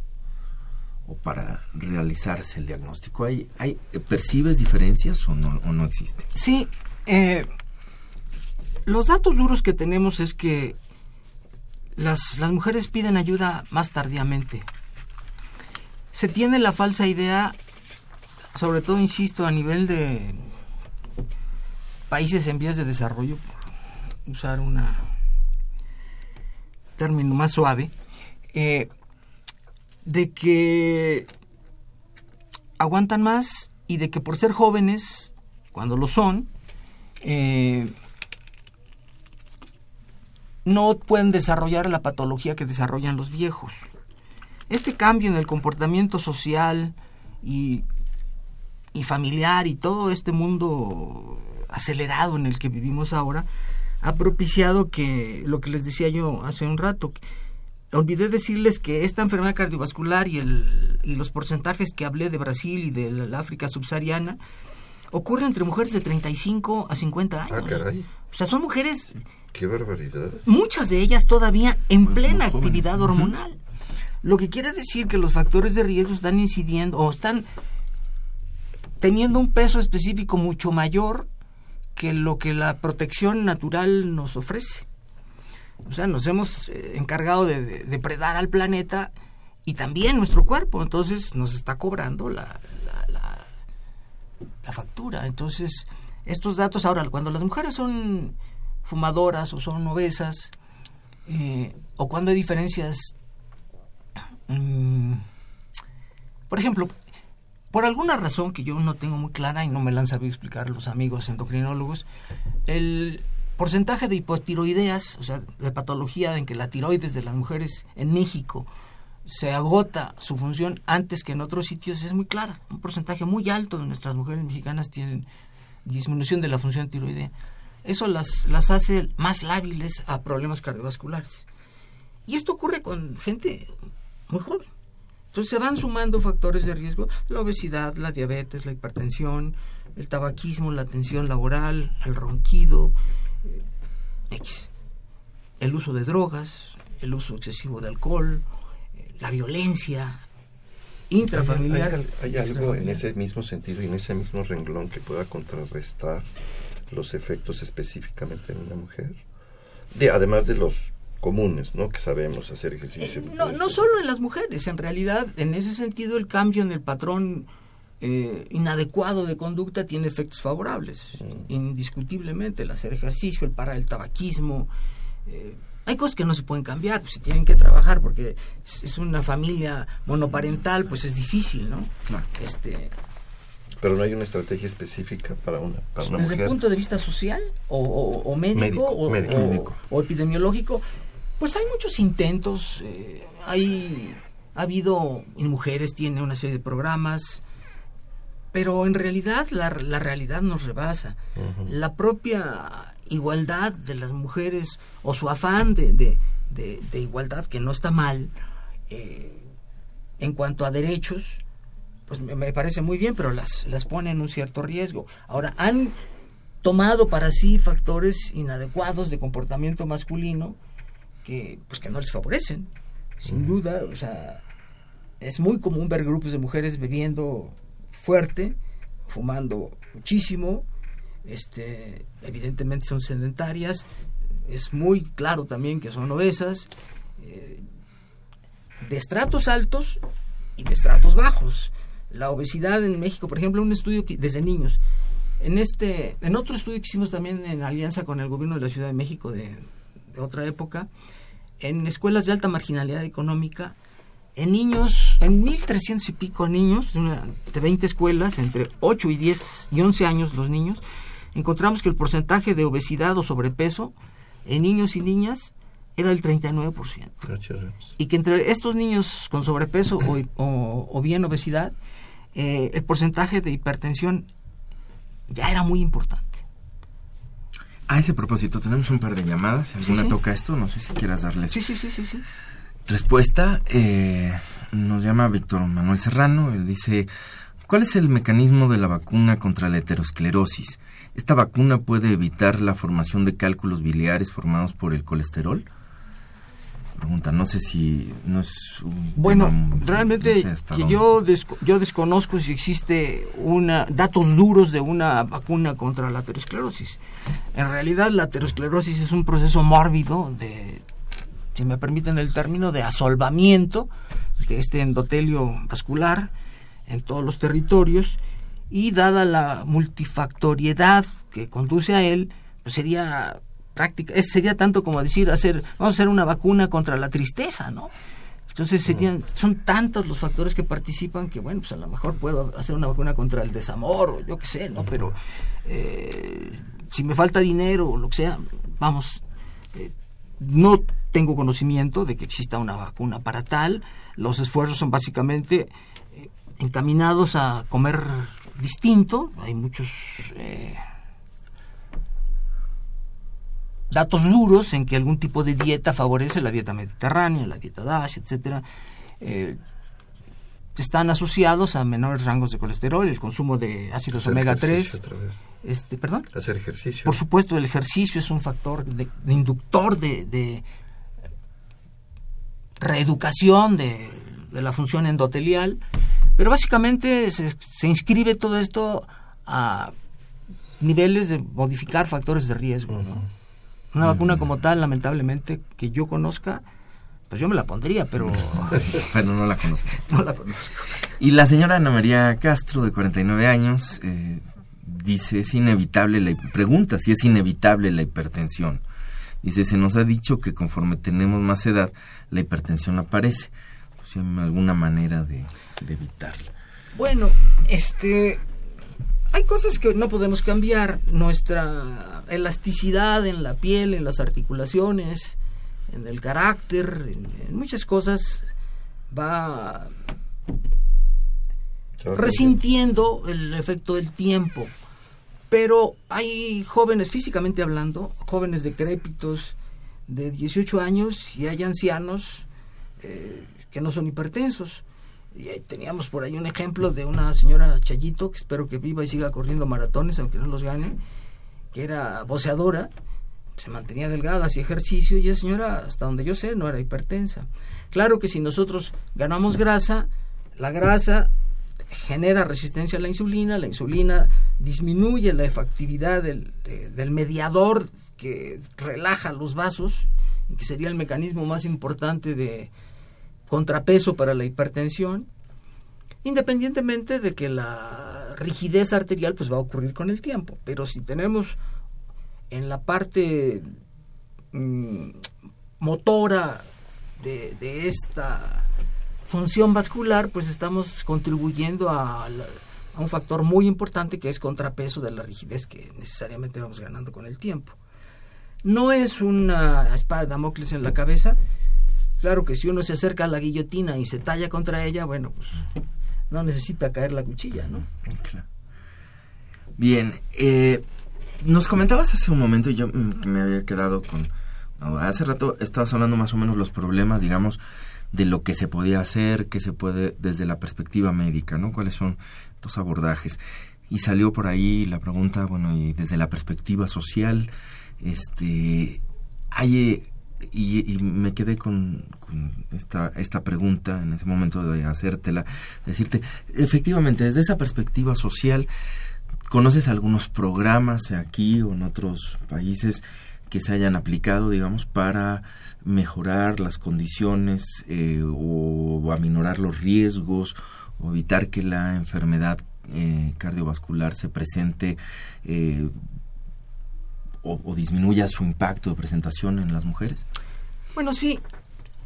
o para realizarse el diagnóstico? ¿Hay, hay, ¿Percibes diferencias o no, o no existen? Sí, eh, los datos duros que tenemos es que las, las mujeres piden ayuda más tardíamente. Se tiene la falsa idea, sobre todo, insisto, a nivel de países en vías de desarrollo, por usar un término más suave, eh, de que aguantan más y de que por ser jóvenes, cuando lo son, eh, no pueden desarrollar la patología que desarrollan los viejos. Este cambio en el comportamiento social y, y familiar y todo este mundo acelerado en el que vivimos ahora ha propiciado que lo que les decía yo hace un rato, olvidé decirles que esta enfermedad cardiovascular y, el, y los porcentajes que hablé de Brasil y de África subsahariana ocurren entre mujeres de 35 a 50 años. Ah, caray. O sea, son mujeres Qué barbaridad. Muchas de ellas todavía en plena actividad hormonal. Lo que quiere decir que los factores de riesgo están incidiendo o están teniendo un peso específico mucho mayor que lo que la protección natural nos ofrece. O sea, nos hemos eh, encargado de, depredar al planeta y también nuestro cuerpo, entonces nos está cobrando la, la, factura. Entonces, estos datos ahora, cuando las mujeres son fumadoras o son obesas, eh, o cuando hay diferencias, mm, por ejemplo, por alguna razón que yo no tengo muy clara y no me la han sabido explicar los amigos endocrinólogos, el porcentaje de hipotiroideas, o sea, de patología en que la tiroides de las mujeres en México se agota su función antes que en otros sitios es muy clara. Un porcentaje muy alto de nuestras mujeres mexicanas tienen disminución de la función tiroidea. Eso las, las hace más lábiles a problemas cardiovasculares. Y esto ocurre con gente muy joven. Entonces se van sumando factores de riesgo, la obesidad, la diabetes, la hipertensión, el tabaquismo, la tensión laboral, el ronquido, eh, el uso de drogas, el uso excesivo de alcohol, eh, la violencia intrafamiliar. ¿Hay, algo en ese mismo sentido y en ese mismo renglón que pueda contrarrestar los efectos específicamente en una mujer? De, además de los comunes, ¿no? Que sabemos hacer ejercicio. Eh, no, no solo en las mujeres, en realidad, en ese sentido, el cambio en el patrón eh, inadecuado de conducta tiene efectos favorables, indiscutiblemente. El hacer ejercicio, el parar el tabaquismo. Eh, hay cosas que no se pueden cambiar, pues se tienen que trabajar porque es una familia monoparental, pues es difícil, ¿no? Este, pero no hay una estrategia específica para una, para una Desde el punto de vista social o, médico, o, epidemiológico, pues hay muchos intentos. Eh, hay, ha habido, en mujeres tiene una serie de programas, pero en realidad la, la realidad nos rebasa. La propia igualdad de las mujeres o su afán de, de, de, igualdad, que no está mal, eh, en cuanto a derechos, pues me parece muy bien, pero las, las pone en un cierto riesgo. Ahora, han tomado para sí factores inadecuados de comportamiento masculino que, pues, que no les favorecen, sin duda. O sea, es muy común ver grupos de mujeres bebiendo fuerte, fumando muchísimo, este, evidentemente son sedentarias, es muy claro también que son obesas, eh, de estratos altos y de estratos bajos la obesidad en México, por ejemplo, un estudio que, desde niños. En este, en otro estudio que hicimos también en alianza con el gobierno de la Ciudad de México de, otra época, en escuelas de alta marginalidad económica, en niños, en 1.300 y pico niños, de 20 escuelas, entre 8 y 10 y 11 años los niños, encontramos que el porcentaje de obesidad o sobrepeso en niños y niñas era del 39%. Y que entre estos niños con sobrepeso o, o bien obesidad, eh, el porcentaje de hipertensión ya era muy importante. A ese propósito, tenemos un par de llamadas. Si alguna toca esto, no sé si quieras darles. Sí, sí, sí, sí. sí. Respuesta. Eh, nos llama Víctor Manuel Serrano. Él dice: ¿Cuál es el mecanismo de la vacuna contra la heterosclerosis? ¿Esta vacuna puede evitar la formación de cálculos biliares formados por el colesterol? Pregunta. No sé si no es bueno, realmente que yo yo desconozco si existe una datos duros de una vacuna contra la aterosclerosis. En realidad la aterosclerosis es un proceso mórbido de si me permiten el término de asolvamiento de este endotelio vascular en todos los territorios y dada la multifactoriedad que conduce a él, pues sería práctica, sería tanto como decir hacer, vamos a hacer una vacuna contra la tristeza, ¿no? Entonces serían, son tantos los factores que participan que bueno, pues a lo mejor puedo hacer una vacuna contra el desamor o yo qué sé, ¿no? Pero eh, si me falta dinero o lo que sea, vamos, eh, no tengo conocimiento de que exista una vacuna para tal. Los esfuerzos son básicamente eh, encaminados a comer distinto. Hay muchos datos duros en que algún tipo de dieta favorece la dieta mediterránea, la dieta DASH, etcétera, eh, están asociados a menores rangos de colesterol, el consumo de ácidos omega 3. Este, perdón. Hacer ejercicio. Por supuesto, el ejercicio es un factor de, inductor de, reeducación de, la función endotelial, pero básicamente se, inscribe todo esto a niveles de modificar factores de riesgo. ¿no? Una vacuna como tal, lamentablemente, que yo conozca, pues yo me la pondría, pero... pero no la conozco. no la conozco. Y la señora Ana María Castro, de 49 años, eh, dice, es inevitable, la, pregunta si es inevitable la hipertensión. Dice, se nos ha dicho que conforme tenemos más edad, la hipertensión aparece. Pues hay alguna manera de, de evitarla. Bueno, este, hay cosas que no podemos cambiar. Nuestra elasticidad en la piel, en las articulaciones, en el carácter, en, muchas cosas va resintiendo el efecto del tiempo. Pero hay jóvenes, físicamente hablando, jóvenes decrépitos de 18 años y hay ancianos eh, que no son hipertensos y teníamos por ahí un ejemplo de una señora Chayito, que espero que viva y siga corriendo maratones, aunque no los gane, que era boceadora, se mantenía delgada, hacía ejercicio, y esa señora, hasta donde yo sé, no era hipertensa. Claro que si nosotros ganamos grasa, la grasa genera resistencia a la insulina, la insulina disminuye la efectividad del, del mediador que relaja los vasos, y que sería el mecanismo más importante de, contrapeso para la hipertensión, independientemente de que la rigidez arterial pues va a ocurrir con el tiempo. Pero si tenemos en la parte mm, motora de, esta función vascular, pues estamos contribuyendo a, a, un factor muy importante que es contrapeso de la rigidez que necesariamente vamos ganando con el tiempo. No es una espada de Damocles en la cabeza, Claro que si uno se acerca a la guillotina y se talla contra ella, bueno, pues no necesita caer la cuchilla, ¿no? Bien, eh, nos comentabas hace un momento y yo me había quedado con... hace rato estabas hablando más o menos los problemas, digamos, de lo que se podía hacer, que se puede desde la perspectiva médica, ¿no? ¿Cuáles son los abordajes? Y salió por ahí la pregunta, bueno, y desde la perspectiva social, este, hay y, me quedé con, esta, esta pregunta en ese momento de hacértela, decirte, efectivamente, desde esa perspectiva social, ¿conoces algunos programas aquí o en otros países que se hayan aplicado, digamos, para mejorar las condiciones eh, o, aminorar los riesgos o evitar que la enfermedad eh, cardiovascular se presente eh, o, disminuya su impacto de presentación en las mujeres? Bueno, sí,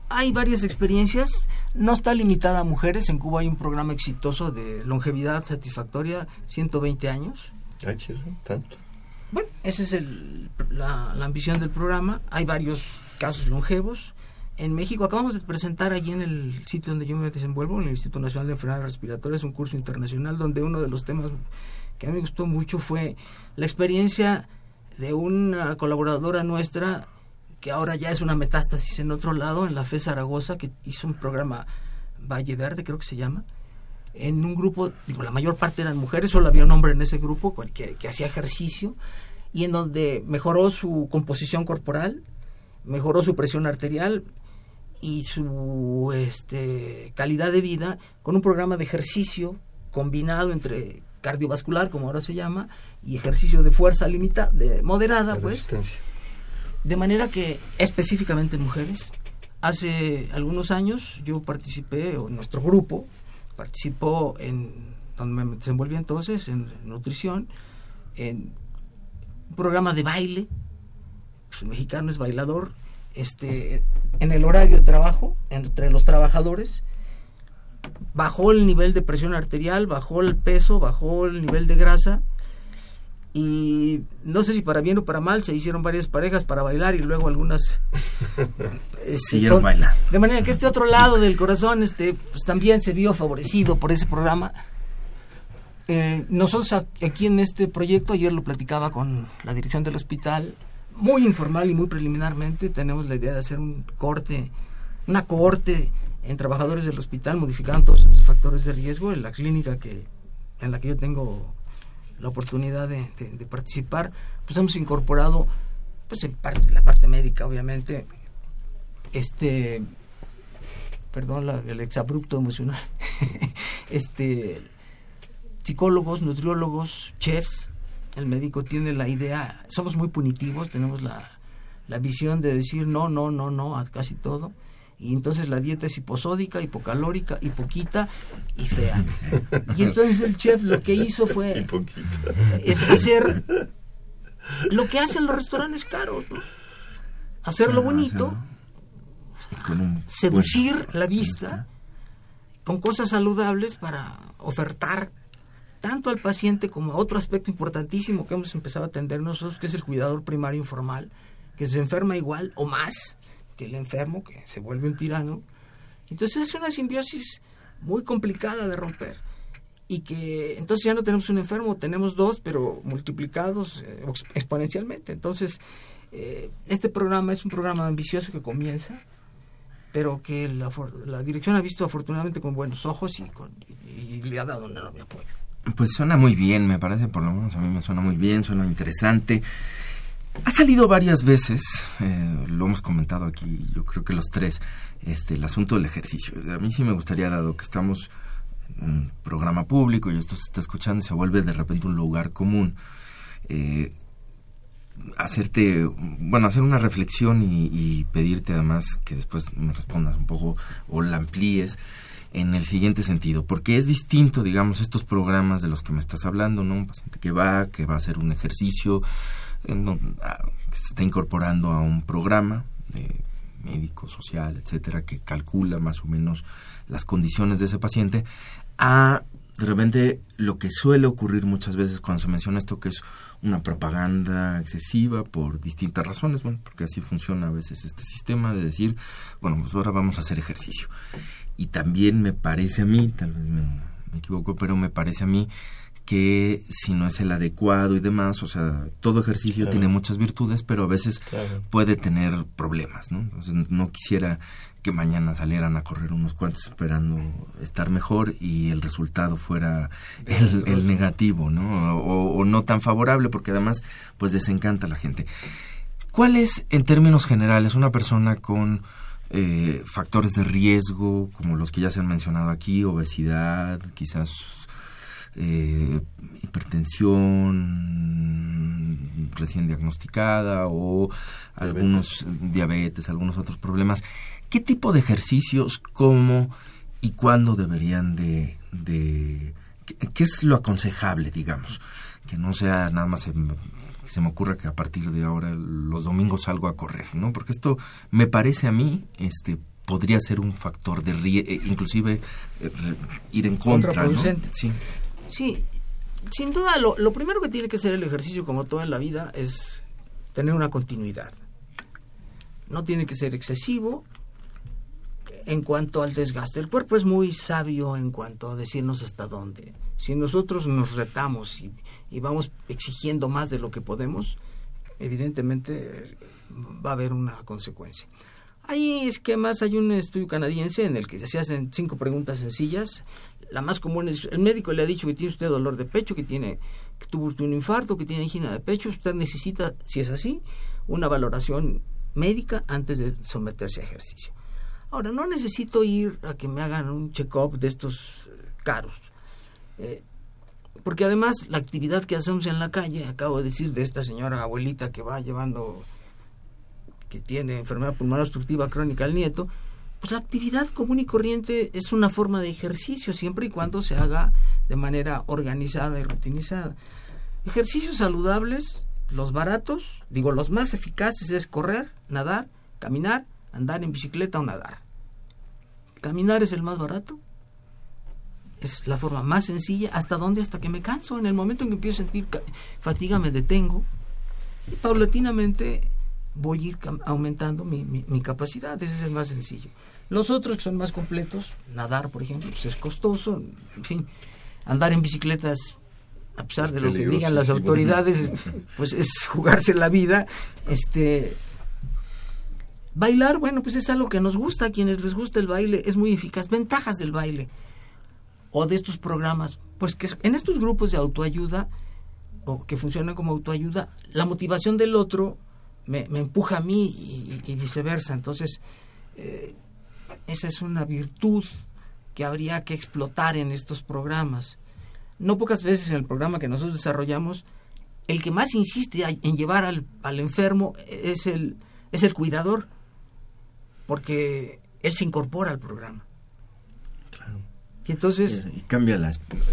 hay varias experiencias. No está limitada a mujeres. En Cuba hay un programa exitoso de longevidad satisfactoria, 120 años. Ay, tanto. Bueno, esa es el, la, ambición del programa. Hay varios casos longevos. En México acabamos de presentar allí en el sitio donde yo me desenvuelvo, en el Instituto Nacional de Enfermedades Respiratorias, un curso internacional donde uno de los temas que a mí me gustó mucho fue la experiencia de una colaboradora nuestra que ahora ya es una metástasis en otro lado, en la FE Zaragoza, que hizo un programa Valle Verde, creo que se llama, en un grupo, digo, la mayor parte eran mujeres, solo había un hombre en ese grupo que, que hacía ejercicio, y en donde mejoró su composición corporal, mejoró su presión arterial, y su este, calidad de vida con un programa de ejercicio combinado entre cardiovascular, como ahora se llama, y ejercicio de fuerza limitada, de moderada, pues. De manera que específicamente en mujeres, hace algunos años yo participé, o nuestro grupo participó en, donde me desenvolví entonces, en nutrición, en un programa de baile, pues el mexicano es bailador, este, en el horario de trabajo, entre los trabajadores, bajó el nivel de presión arterial, bajó el peso, bajó el nivel de grasa y no sé si para bien o para mal se hicieron varias parejas para bailar y luego algunas este, siguieron bailar. De manera que este otro lado del corazón este pues también se vio favorecido por ese programa. Eh, nosotros aquí en este proyecto, ayer lo platicaba con la dirección del hospital, muy informal y muy preliminarmente, tenemos la idea de hacer un corte, una cohorte en trabajadores del hospital modificando todos estos factores de riesgo en la clínica que en la que yo tengo la oportunidad de, participar pues hemos incorporado pues en parte la parte médica obviamente este perdón el exabrupto emocional este psicólogos nutriólogos chefs el médico tiene la idea somos muy punitivos tenemos la, la visión de decir no no no no a casi todo y entonces la dieta es hiposódica, hipocalórica, hipoquita y fea. Y entonces el chef lo que hizo fue es hacer lo que hacen los restaurantes caros, hacerlo. Bonito, seducir la vista con cosas saludables para ofertar tanto al paciente como a otro aspecto importantísimo que hemos empezado a atender nosotros, que es el cuidador primario informal, que se enferma igual o más que el enfermo, que se vuelve un tirano. Entonces es una simbiosis muy complicada de romper. Y que entonces ya no tenemos un enfermo, tenemos dos, pero multiplicados eh, exponencialmente. Entonces, eh, este programa es un programa ambicioso que comienza, pero que la, la dirección ha visto afortunadamente con buenos ojos y, con, y le ha dado un enorme apoyo. Pues suena muy bien, me parece, por lo menos a mí me suena muy bien, suena interesante. Ha salido varias veces, eh, lo hemos comentado aquí, yo creo que los tres, este, el asunto del ejercicio. A mí sí me gustaría, dado que estamos en un programa público y esto se está escuchando y se vuelve de repente un lugar común, eh, hacerte, bueno, hacer una reflexión y, y, pedirte además que después me respondas un poco o la amplíes en el siguiente sentido, porque es distinto, digamos, estos programas de los que me estás hablando, ¿no? Un paciente que va, que va a hacer un ejercicio, Se está incorporando a un programa de médico, social, etcétera, que calcula más o menos las condiciones de ese paciente, a de repente lo que suele ocurrir muchas veces cuando se menciona esto que es una propaganda excesiva por distintas razones, bueno, porque así funciona a veces este sistema de decir, bueno, pues ahora vamos a hacer ejercicio. Y también me parece a mí, tal vez me, me equivoco, pero me parece a mí que si no es el adecuado y demás, o sea, todo ejercicio tiene muchas virtudes, pero a veces puede tener problemas, ¿no? Entonces no quisiera que mañana salieran a correr unos cuantos esperando estar mejor y el resultado fuera el, negativo, ¿no? O, no tan favorable, porque además, pues desencanta a la gente. ¿Cuál es, en términos generales, una persona con eh, factores de riesgo, como los que ya se han mencionado aquí, obesidad, quizás eh, hipertensión recién diagnosticada o algunos diabetes, algunos otros problemas. ¿Qué tipo de ejercicios, cómo y cuándo deberían de... de qué, es lo aconsejable, digamos? Que no sea nada más... se me ocurra que a partir de ahora los domingos salgo a correr, ¿no? Porque esto me parece a mí, este, podría ser un factor de eh, inclusive eh, ir en contra, ¿no? Sí. Sí, sin duda lo, primero que tiene que ser el ejercicio, como todo en la vida, es tener una continuidad. No tiene que ser excesivo en cuanto al desgaste. El cuerpo es muy sabio en cuanto a decirnos hasta dónde. Si nosotros nos retamos y, y vamos exigiendo más de lo que podemos, evidentemente va a haber una consecuencia. Hay esquemas, hay un estudio canadiense en el que se hacen cinco preguntas sencillas la más común es, el médico le ha dicho que tiene usted dolor de pecho, que tiene que tuvo un infarto, que tiene angina de pecho, usted necesita, si es así, una valoración médica antes de someterse a ejercicio. Ahora, no necesito ir a que me hagan un check-up de estos eh, caros. Eh, porque además la actividad que hacemos en la calle, acabo de decir de esta señora abuelita que va llevando, que tiene enfermedad pulmonar obstructiva crónica al nieto, pues la actividad común y corriente es una forma de ejercicio siempre y cuando se haga de manera organizada y rutinizada. Ejercicios saludables, los baratos, digo los más eficaces es correr, nadar, caminar, andar en bicicleta o nadar. Caminar es el más barato, es la forma más sencilla. ¿Hasta dónde? Hasta que me canso. En el momento en que empiezo a sentir fatiga me detengo y paulatinamente voy a ir aumentando mi, mi, capacidad. Ese es el más sencillo. Los otros que son más completos, nadar, por ejemplo, pues es costoso. En fin, andar en bicicletas, a pesar de lo que digan las autoridades, pues es jugarse la vida. Este, bailar, bueno, pues es algo que nos gusta. A quienes les gusta el baile es muy eficaz. Ventajas del baile o de estos programas, pues que en estos grupos de autoayuda o que funcionan como autoayuda, la motivación del otro me, empuja a mí y, viceversa. Entonces, eh, esa es una virtud que habría que explotar en estos programas. No pocas veces en el programa que nosotros desarrollamos, el que más insiste en llevar al, al enfermo es el, es el cuidador, porque él se incorpora al programa. Y entonces... Y cambia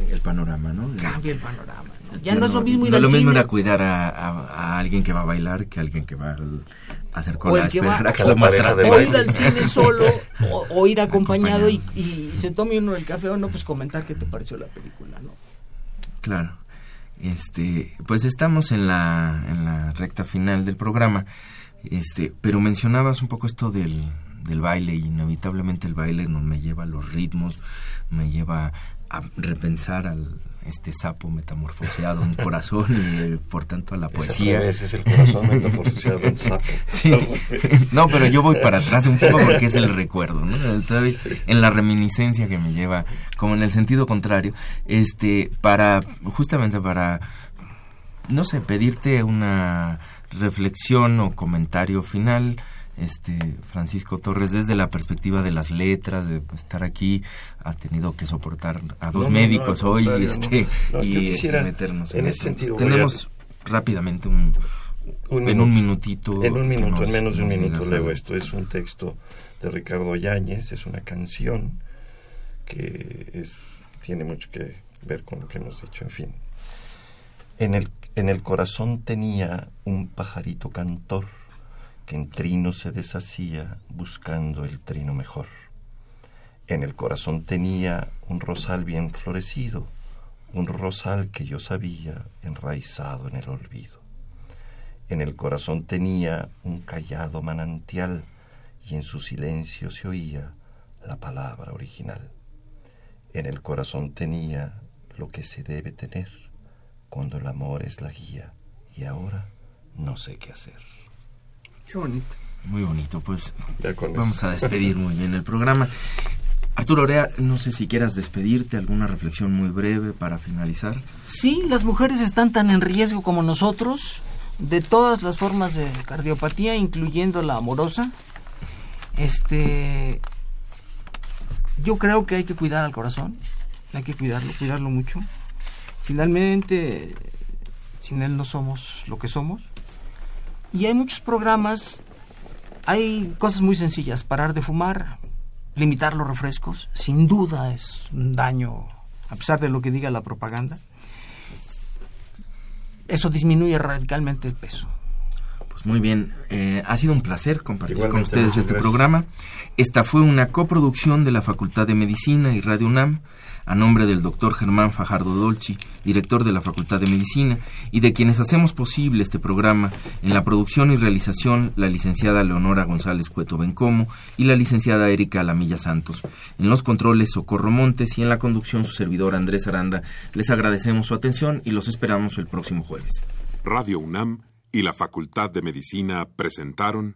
el panorama, ¿no? Cambia el panorama. Ya, no, es lo mismo ir no al lo mismo ir a cuidar a, alguien que va a bailar que a alguien que va a hacer cola a esperar a que lo O ir al cine solo o, ir acompañado, Y, se tome uno el café o no, pues comentar qué te pareció la película, ¿no? Claro. Este, pues estamos en la, en la recta final del programa. Este, pero mencionabas un poco esto del, del baile y inevitablemente el baile no me lleva a los ritmos, me lleva a repensar al este sapo metamorfoseado en corazón y por tanto a la poesía. Ese es el corazón metamorfoseado en sapo. No, pero yo voy para atrás un poco porque es el recuerdo, ¿no? En la reminiscencia que me lleva, como en el sentido contrario, este, para, justamente para, no sé, pedirte una reflexión o comentario final este Francisco Torres desde la perspectiva de las letras de estar aquí ha tenido que soportar a dos médicos hoy este y meternos en, ese sentido tenemos rápidamente un, en un minutito en un minuto en menos de un minuto leo esto. Es un texto de Ricardo Yáñez es una canción que es tiene mucho que ver con lo que hemos hecho en fin. En el en el corazón tenía un pajarito cantor que en trino se deshacía buscando el trino mejor. En el corazón tenía un rosal bien florecido, un rosal que yo sabía enraizado en el olvido. En el corazón tenía un callado manantial y en su silencio se oía la palabra original. En el corazón tenía lo que se debe tener cuando el amor es la guía y ahora no sé qué hacer. Qué bonito. Muy bonito, pues vamos a despedir muy bien el programa. Arturo Orea, no sé si quieras despedirte, alguna reflexión muy breve para finalizar. Sí, las mujeres están tan en riesgo como nosotros de todas las formas de cardiopatía, incluyendo la amorosa. Este, yo creo que hay que cuidar al corazón, hay que cuidarlo, cuidarlo mucho. Finalmente, sin él no somos lo que somos. Y hay muchos programas, hay cosas muy sencillas, parar de fumar, limitar los refrescos, sin duda es un daño, a pesar de lo que diga la propaganda. Eso disminuye radicalmente el peso. Pues muy bien, eh, ha sido un placer compartir con ustedes este programa. Esta fue una coproducción de la Facultad de Medicina y Radio UNAM a nombre del doctor Germán Fajardo Dolci, director de la Facultad de Medicina, y de quienes hacemos posible este programa, en la producción y realización la licenciada Leonora González Cueto Bencomo y la licenciada Erika Lamilla Santos. En los controles Socorro Montes y en la conducción su servidor Andrés Aranda. Les agradecemos su atención y los esperamos el próximo jueves. Radio UNAM y la Facultad de Medicina presentaron